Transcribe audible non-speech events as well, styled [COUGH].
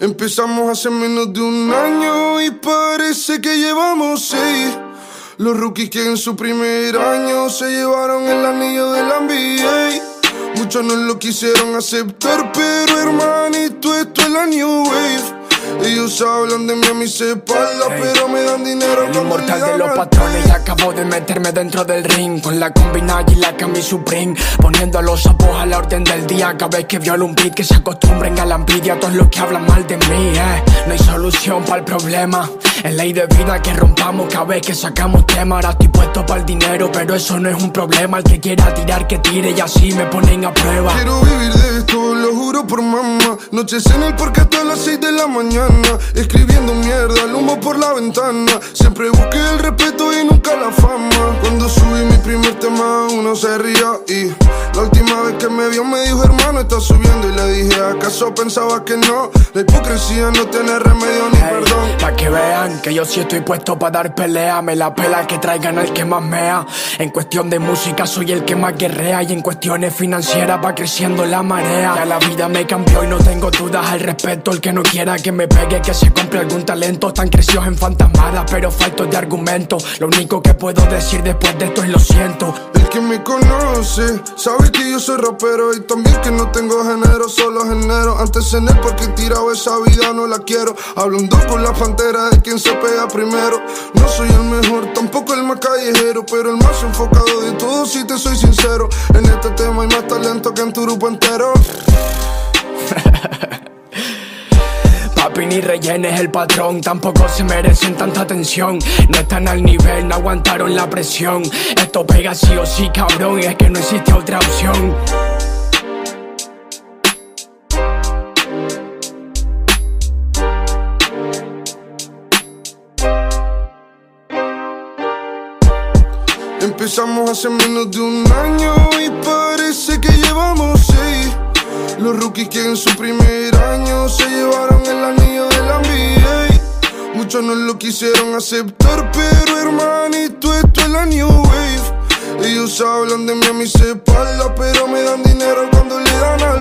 Empezamos hace menos de un año y parece que llevamos seis. Los rookies que en su primer año se llevaron el anillo de la NBA. Muchos no lo quisieron aceptar, pero hermanito, esto es la New Wave. Ellos hablan de mí a mis espaldas, pero me dan dinero El inmortal de los patrones y acabo de meterme dentro del ring Con la combina y la cami supreme Poniendo a los sapos a la orden del día Cada vez que violo un beat que se acostumbren a la envidia Todos los que hablan mal de mí, eh. No hay solución para el problema Es ley de vida que rompamos cada vez que sacamos tema Ahora estoy puesto para el dinero, pero eso no es un problema El que quiera tirar que tire y así me ponen a prueba. Quiero vivir por mamá. Noches en el parque hasta las 6 de la mañana. Escribiendo mierda, el humo por la ventana. Siempre busqué el respeto y nunca la fama. Cuando subí mi primer tema uno se ría y que me vio me dijo hermano está subiendo Y le dije acaso pensaba que no La hipocresía no tiene remedio ni perdón Pa' que vean que yo sí estoy puesto para dar pelea. Me la pela que traigan al que más mea. En cuestión de música soy el que más guerrea. Y en cuestiones financieras va creciendo la marea. Ya la vida me cambió y no tengo dudas al respecto. El que no quiera que me pegue que se compre algún talento. Están crecidos en fantasmadas pero faltos de argumentos. Lo único que puedo decir después de esto es lo siento que me conoce sabe que yo soy rapero Y también que no tengo género, solo género Antes en el porque tirado esa vida no la quiero. Hablando con la pantera de quien se pega primero. No soy el mejor, tampoco el más callejero Pero el más enfocado de todos si te soy sincero. En este tema hay más talento que en tu grupo entero [LAUGHS] Ni rellenes el patrón, tampoco se merecen tanta atención. No están al nivel, no aguantaron la presión. Esto pega sí o sí, cabrón, y es que no existe otra opción. Empezamos hace menos de un año y parece que. Los rookies que en su primer año se llevaron el anillo de la NBA. Muchos no lo quisieron aceptar, pero hermanito, esto es la New Wave. Ellos hablan de mí a mis espaldas, pero me dan dinero cuando le dan al.